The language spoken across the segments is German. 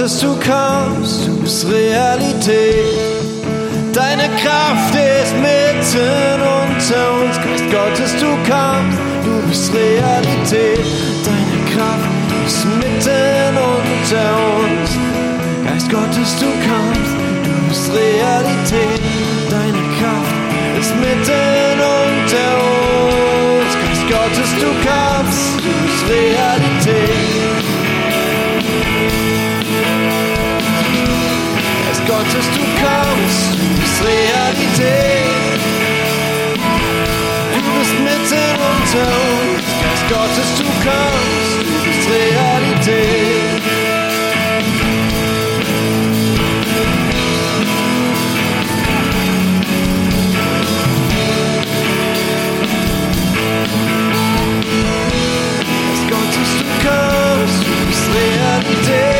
Gottes, du kommst, du bist Realität. Deine Kraft ist mitten unter uns. Geist Gottes, du kommst, du bist Realität. Deine Kraft ist mitten unter uns. Geist Gottes, du kommst, du bist Realität. Deine Kraft ist mitten unter uns. Gottes, du kommst, du bist Realität. Du bist mitten unter uns. Geist Gottes, du kommst, du bist Realität. Gottes, du kommst, du bist Realität.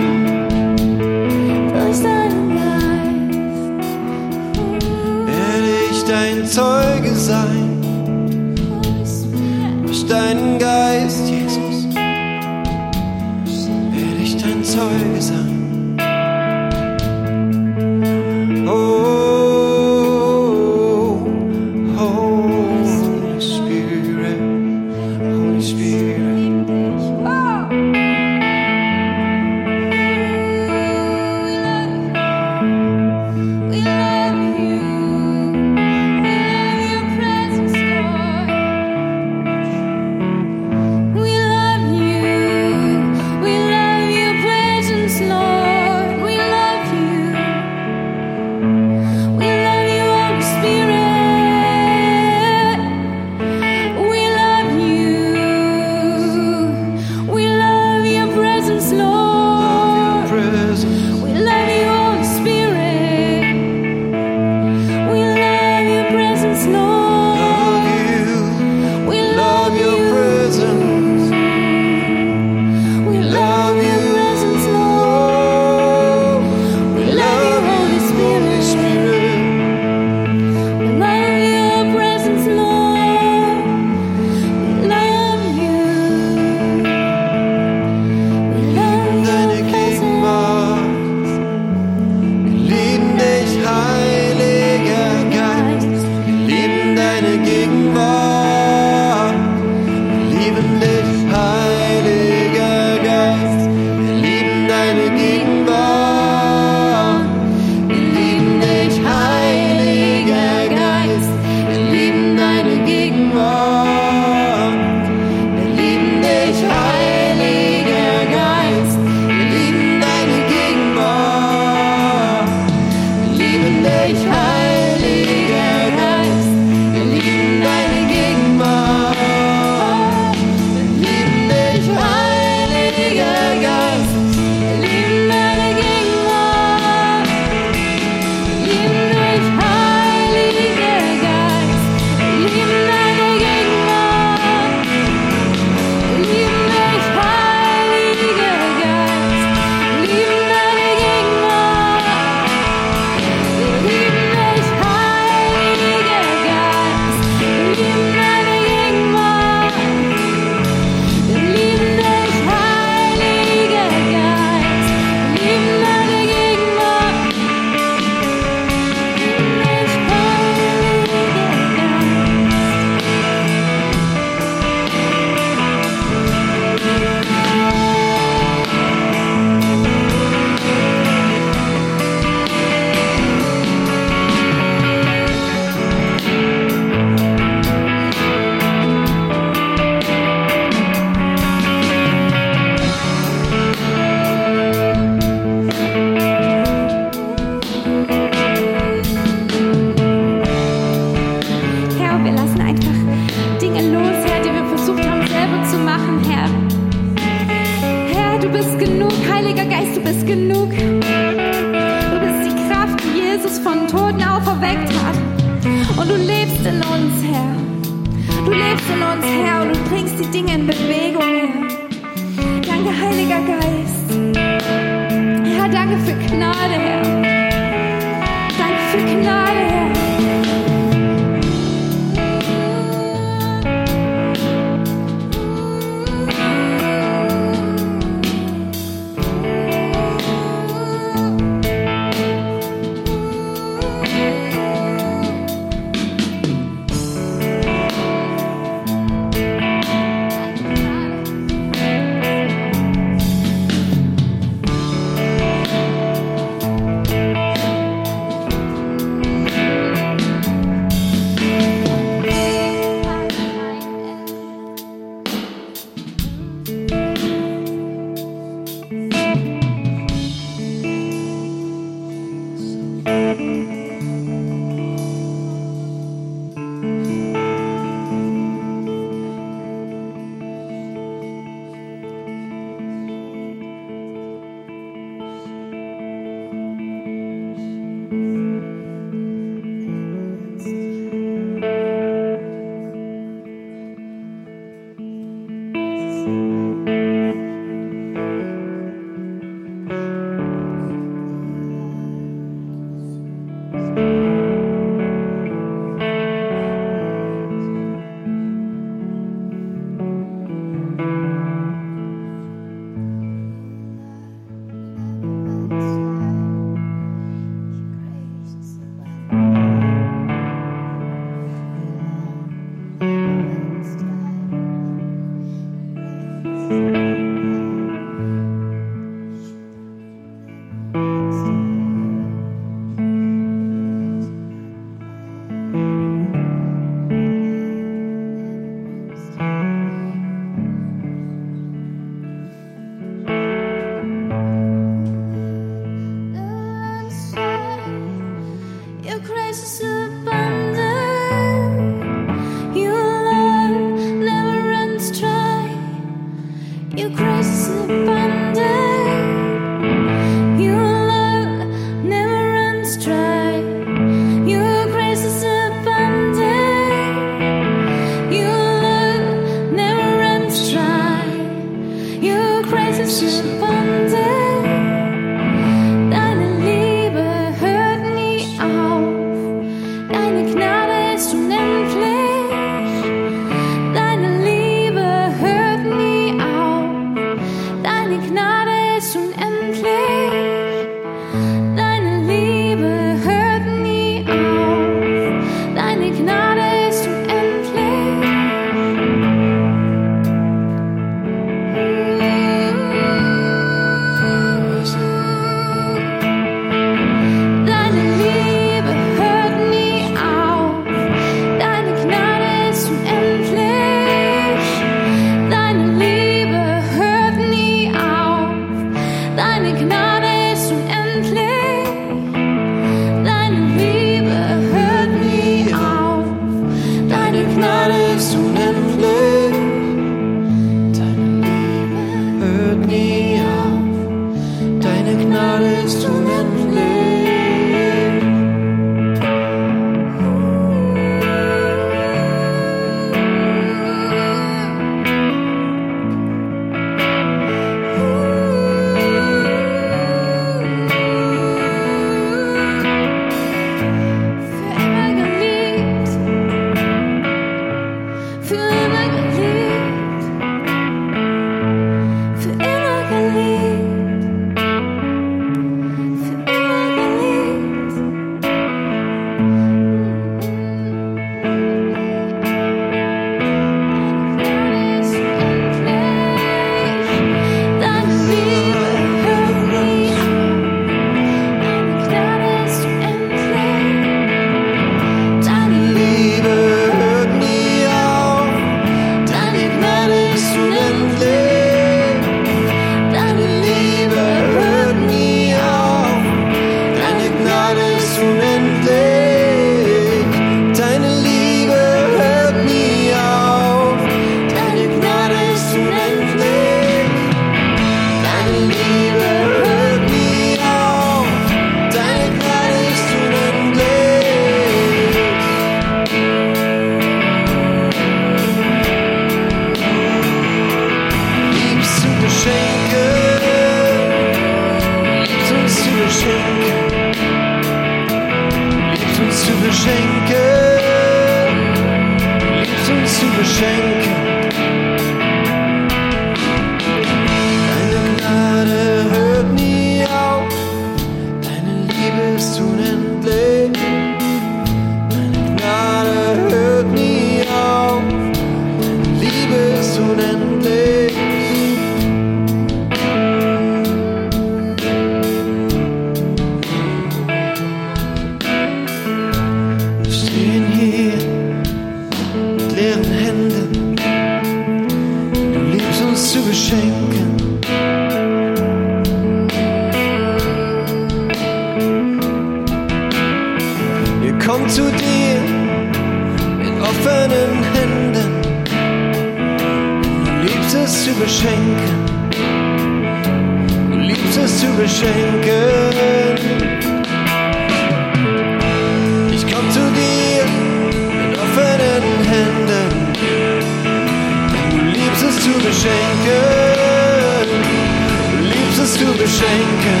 beschenken,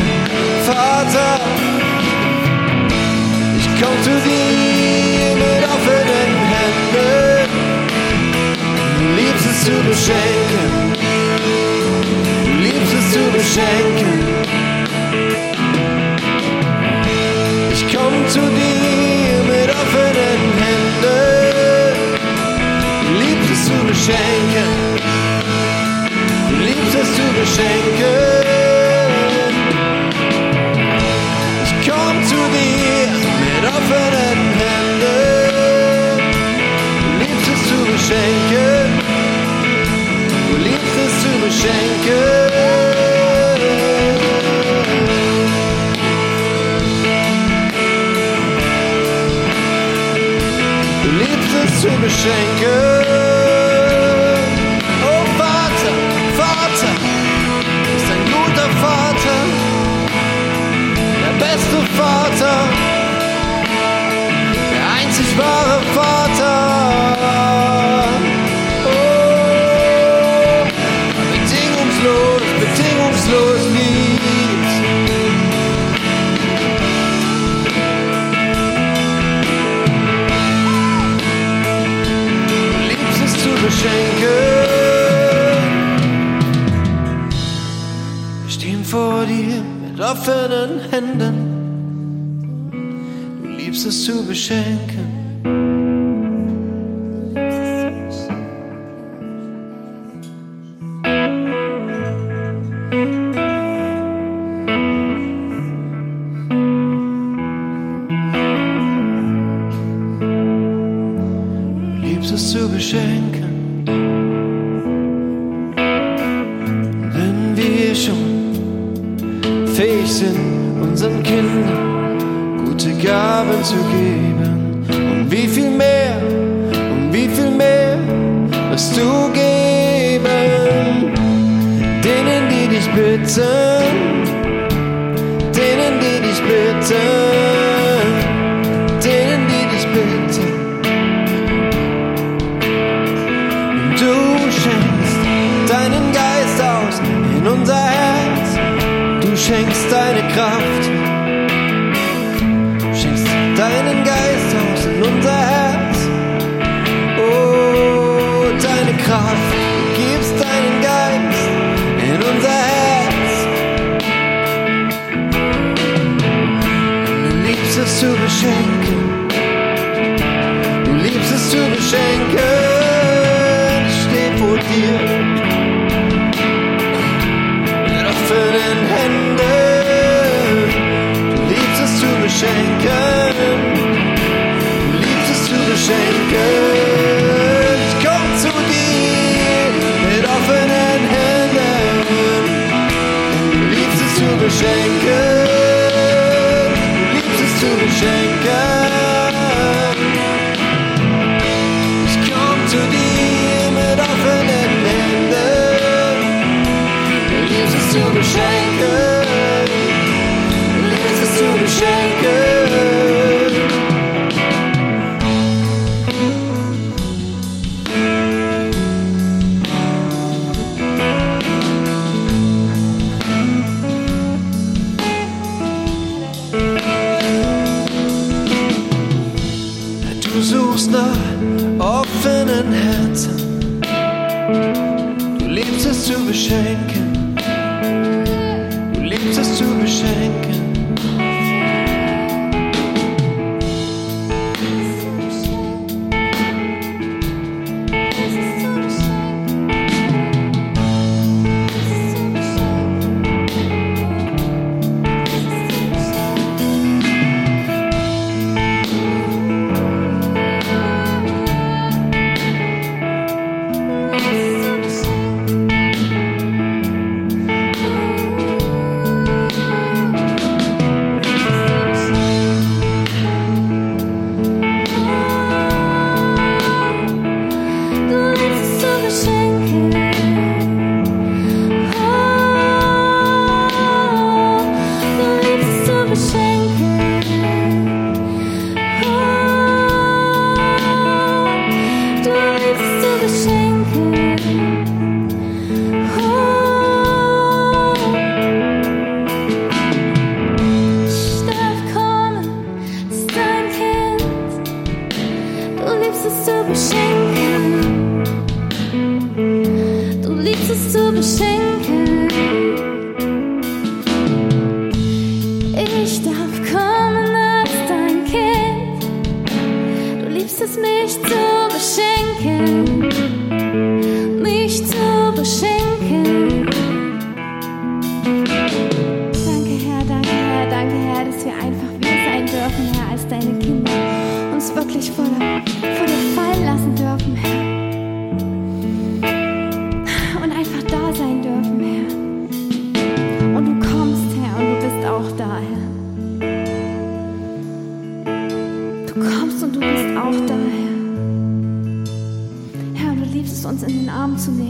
Vater. Ich komm zu dir mit offenen Händen, du liebst es zu beschenken, du liebst es zu beschenken. Ich komm zu dir mit offenen Händen, du liebst es zu beschenken. Du liebst es zu beschenken. beschenken. Du liebst es zu beschenken. Du liebst es zu beschenken. Oh Vater, Vater, ist ein guter Vater, der beste Vater, der einzig wahre Vater. schenken. Wir stehen vor dir mit offenen Händen. Du liebst es zu beschenken.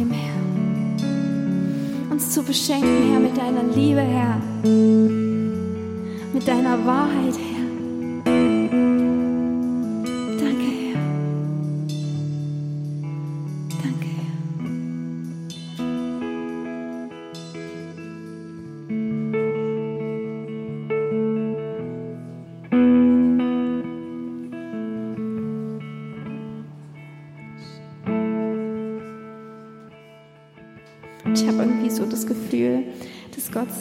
anzunehmen, Herr. Uns zu beschenken, Herr, mit deiner Liebe, Herr. Mit deiner Wahrheit, Herr.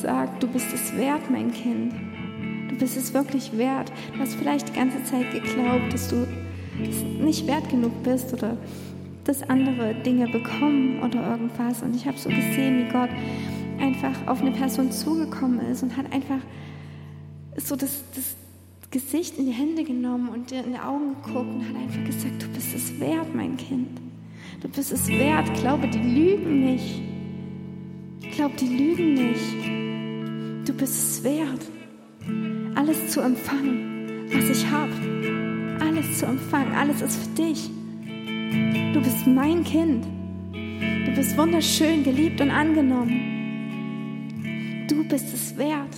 Sagt, du bist es wert, mein Kind. Du bist es wirklich wert. Du hast vielleicht die ganze Zeit geglaubt, dass du nicht wert genug bist oder dass andere Dinge bekommen oder irgendwas. Und ich habe so gesehen, wie Gott einfach auf eine Person zugekommen ist und hat einfach so das, das Gesicht in die Hände genommen und dir in die Augen geguckt und hat einfach gesagt, du bist es wert, mein Kind. Du bist es wert. Glaube, die lügen nicht. Glaub, die lügen nicht. Du bist es wert, alles zu empfangen, was ich habe. Alles zu empfangen, alles ist für dich. Du bist mein Kind. Du bist wunderschön, geliebt und angenommen. Du bist es wert.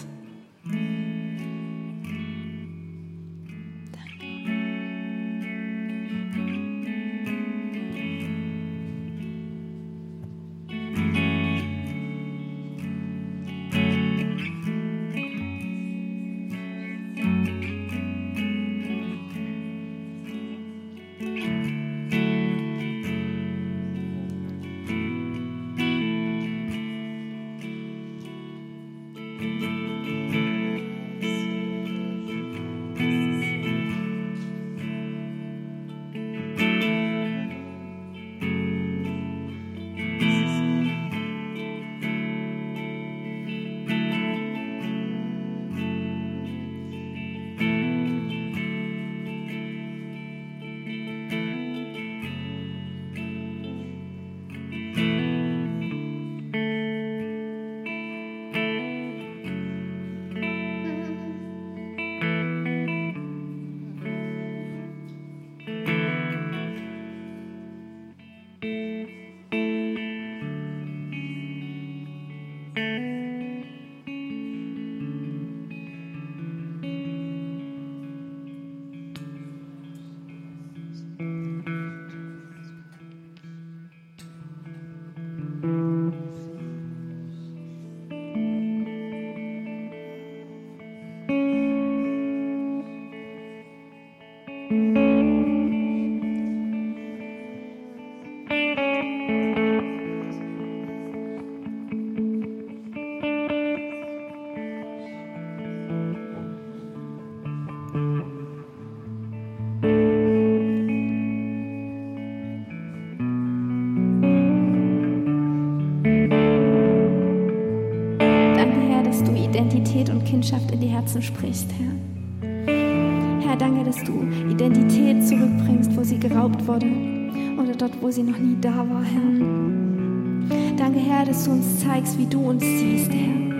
Kindschaft in die Herzen sprichst, Herr. Herr, danke, dass du Identität zurückbringst, wo sie geraubt wurde oder dort, wo sie noch nie da war, Herr. Danke, Herr, dass du uns zeigst, wie du uns siehst, Herr.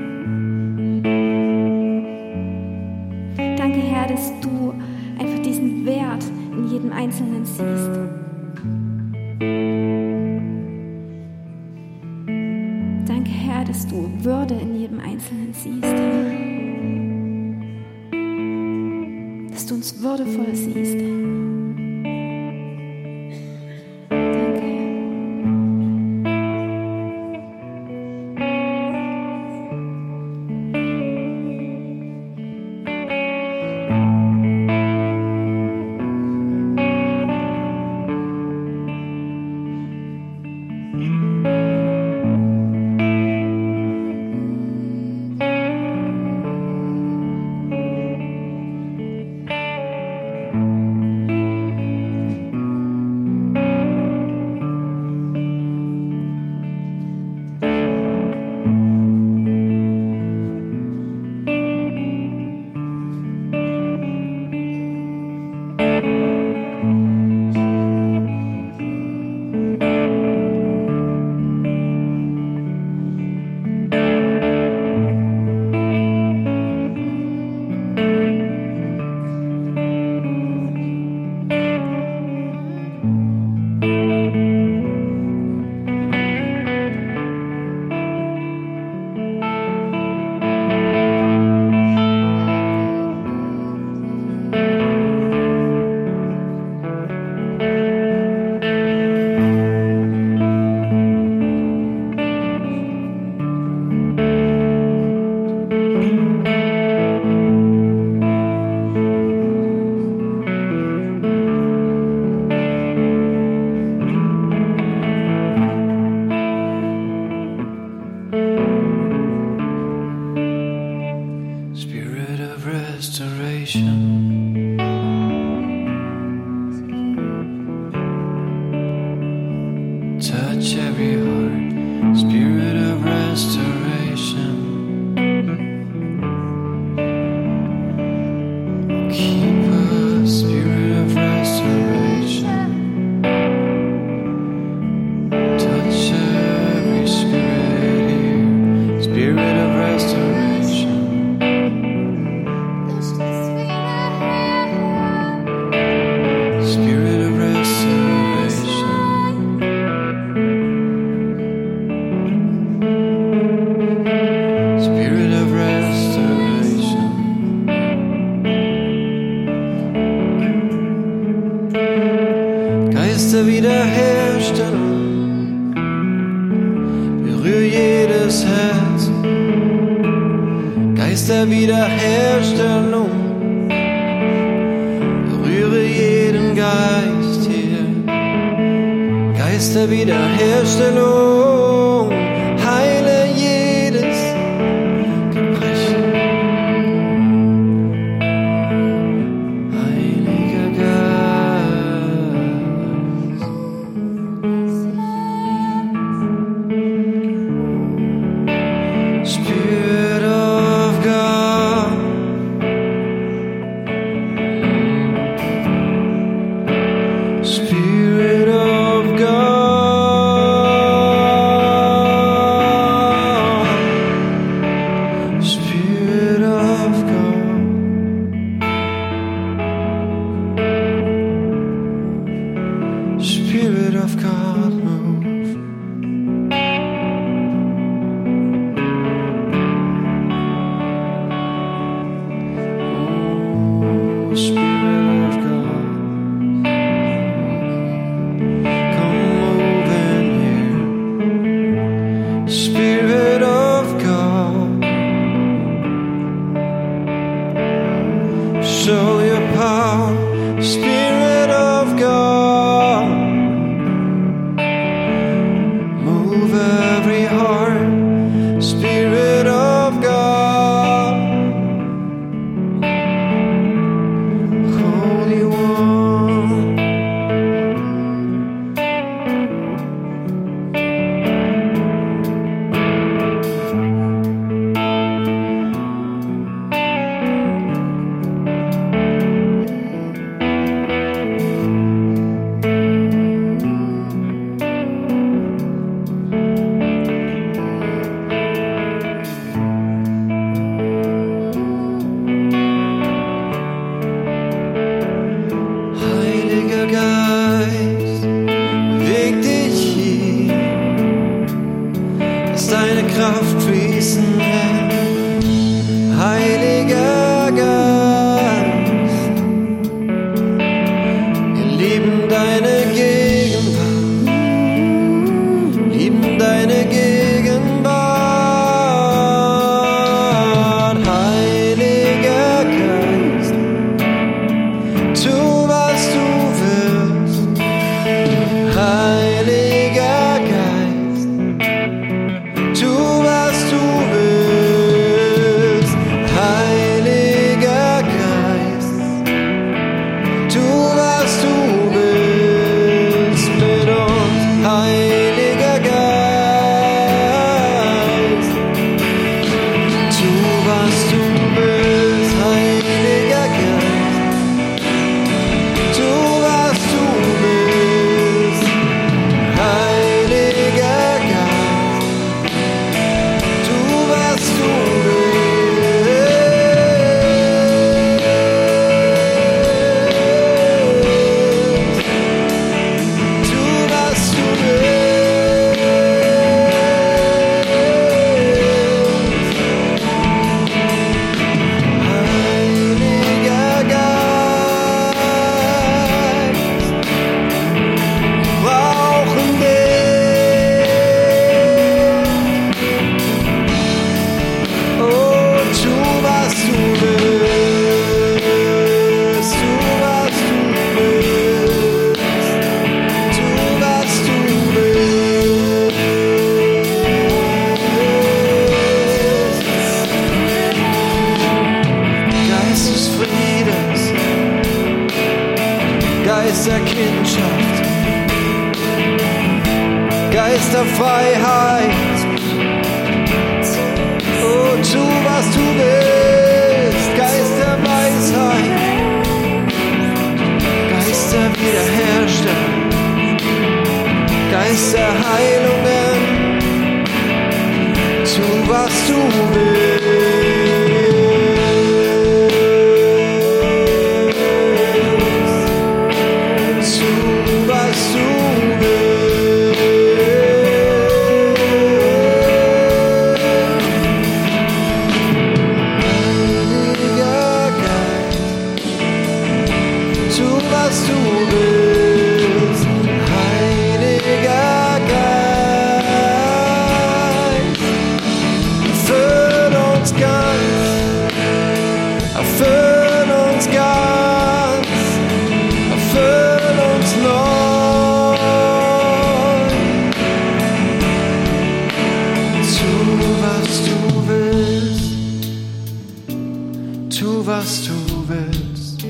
was du willst.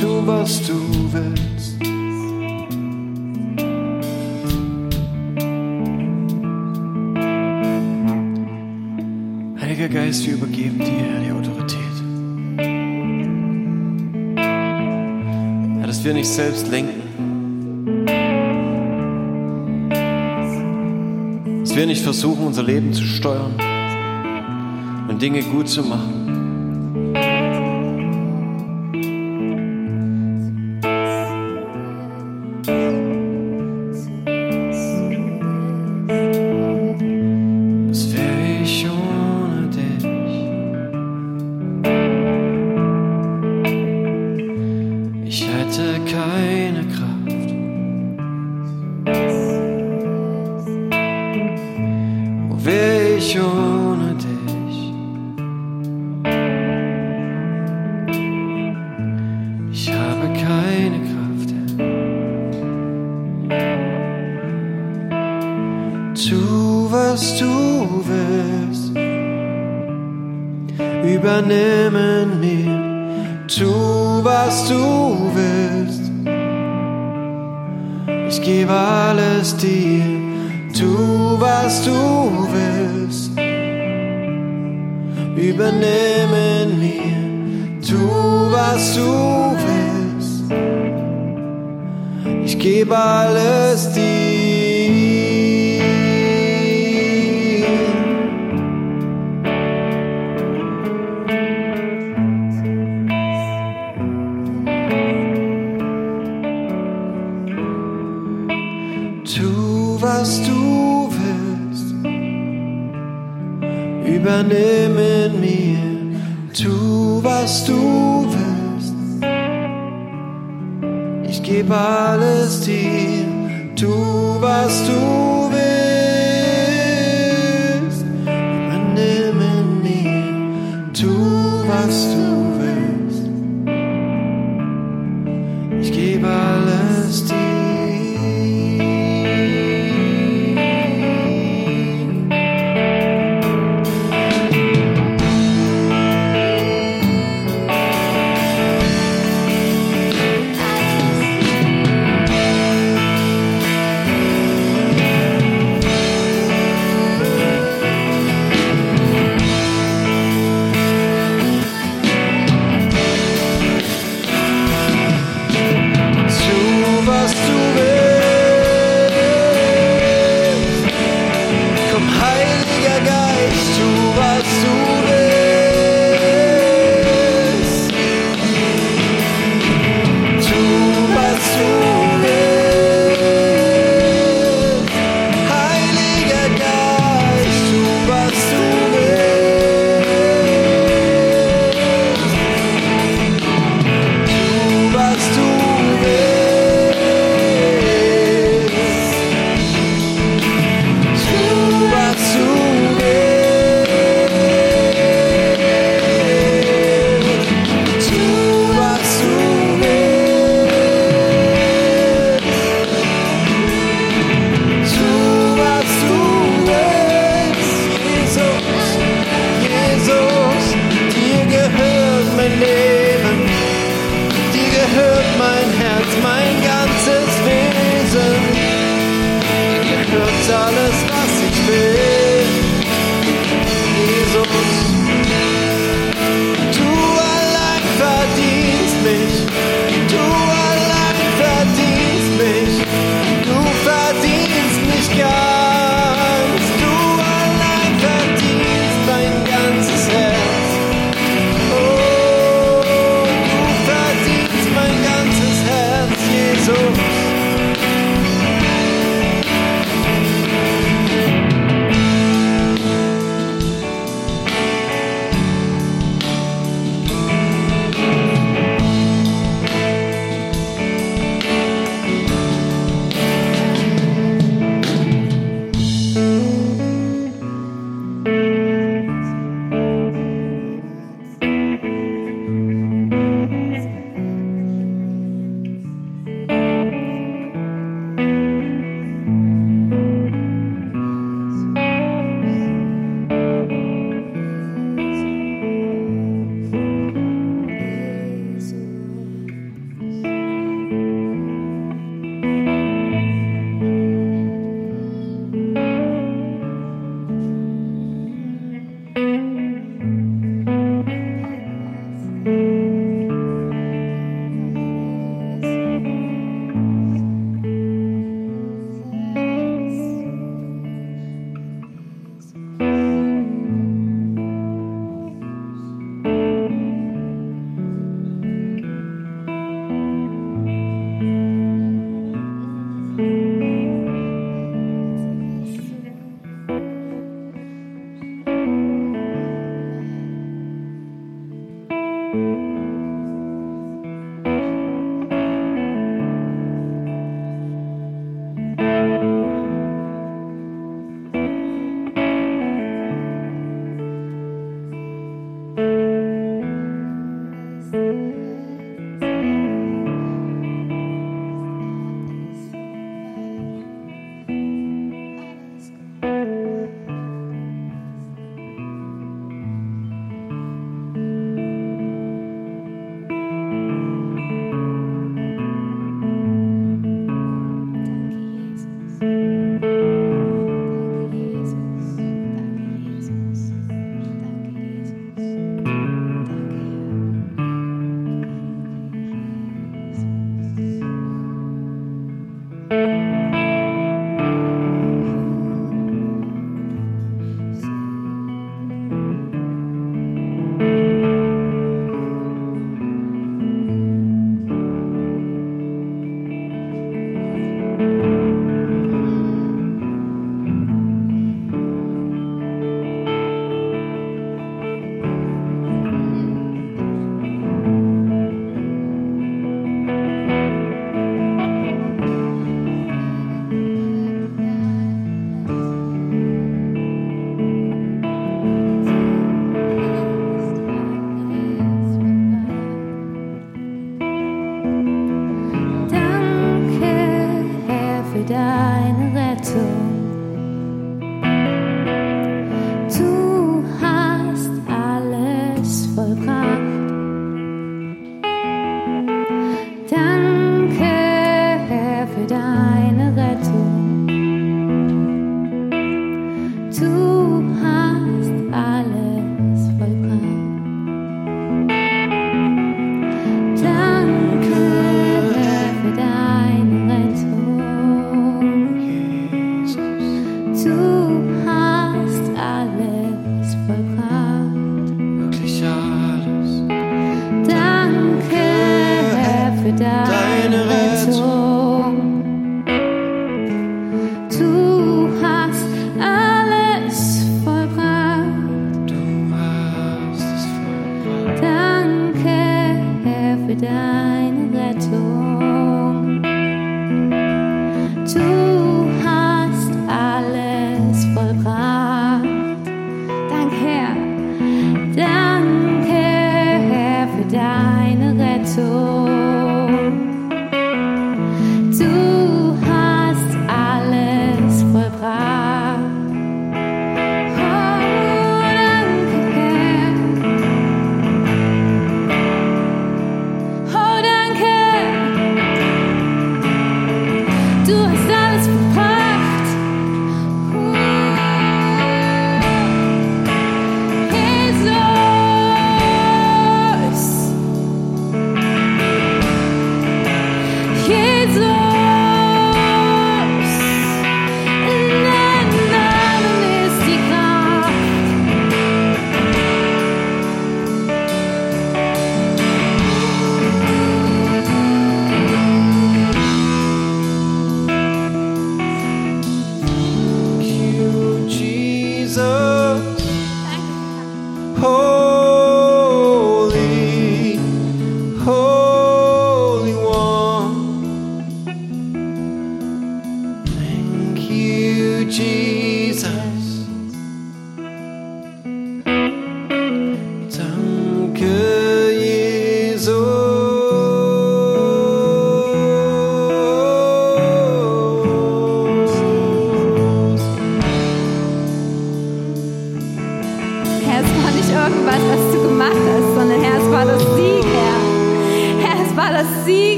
Tu, was du willst. Heiliger Geist, wir übergeben dir die Autorität. Ja, dass wir nicht selbst lenken. Dass wir nicht versuchen, unser Leben zu steuern und Dinge gut zu machen.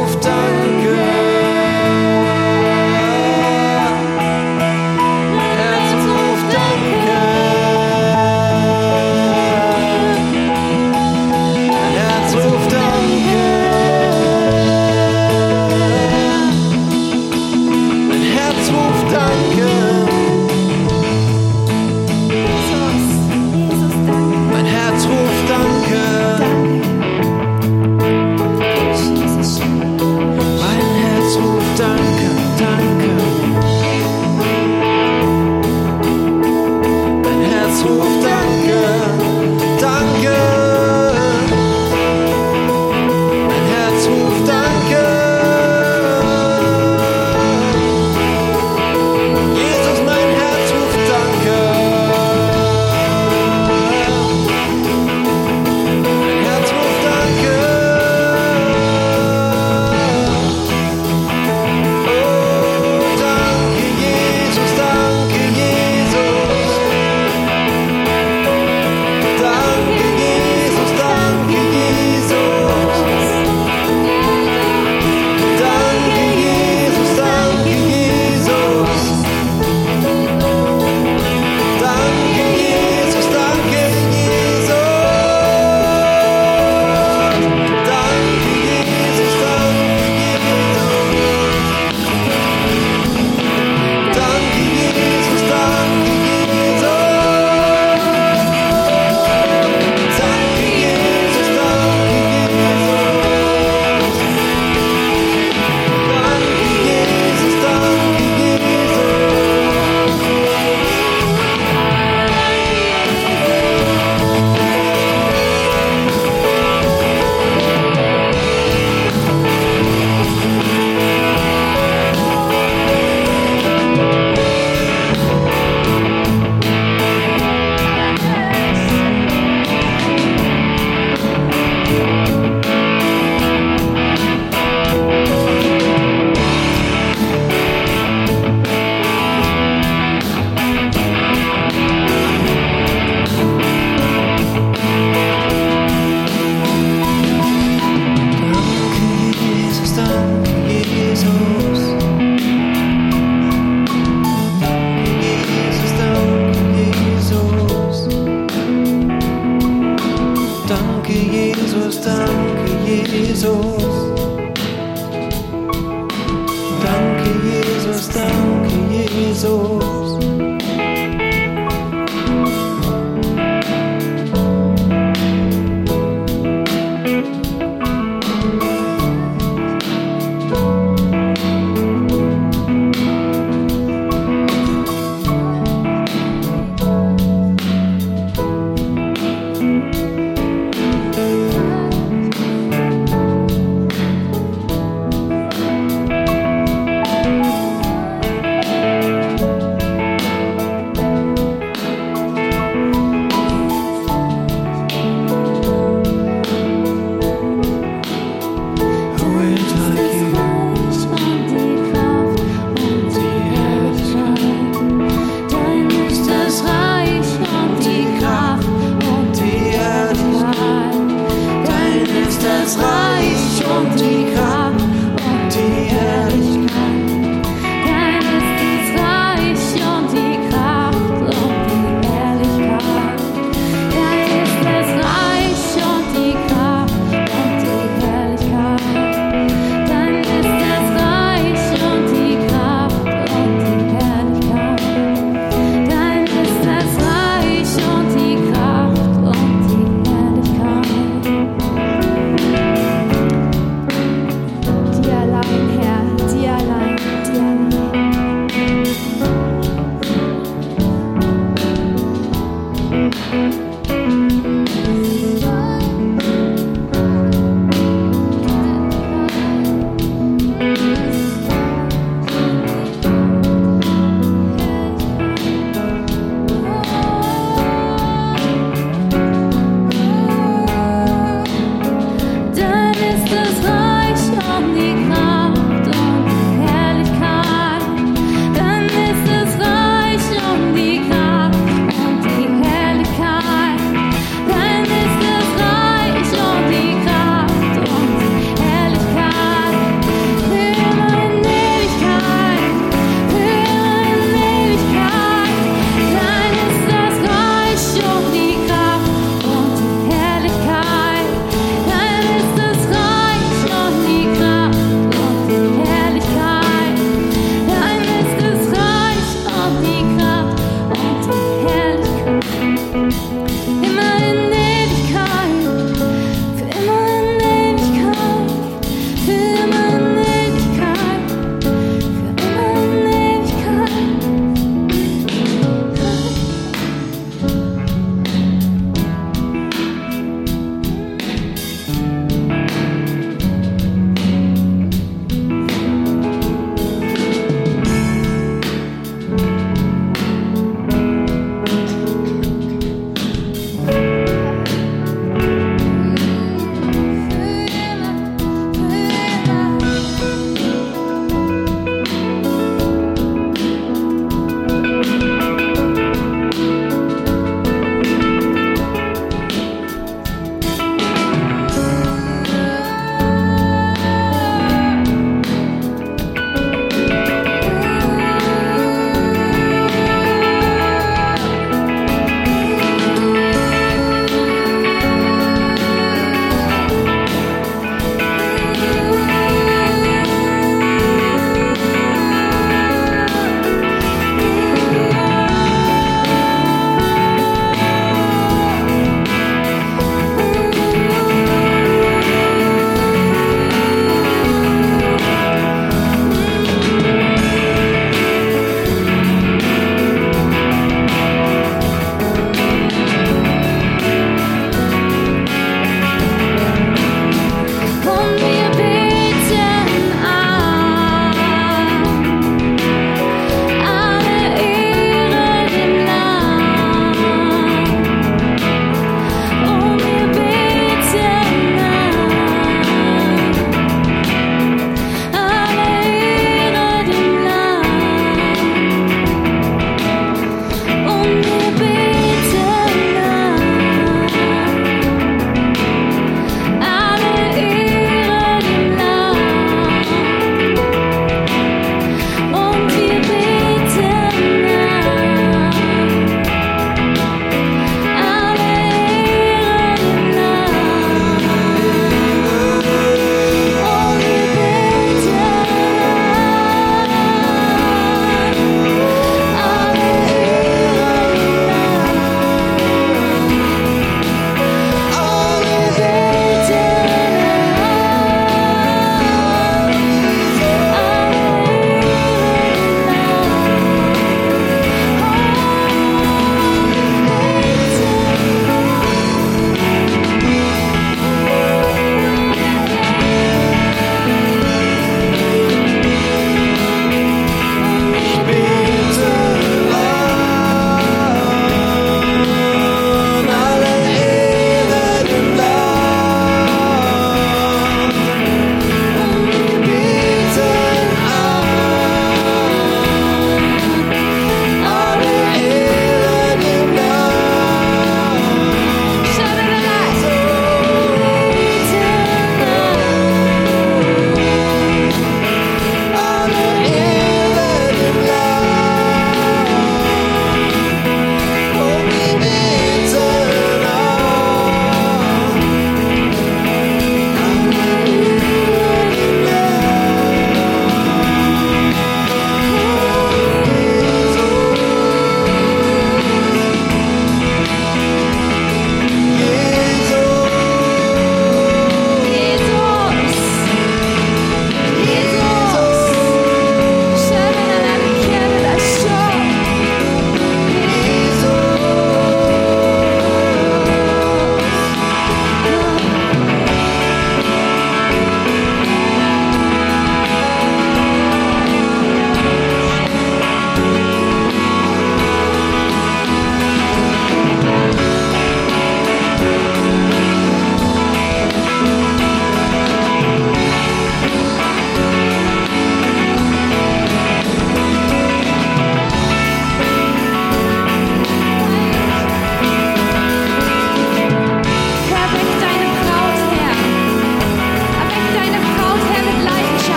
moved on.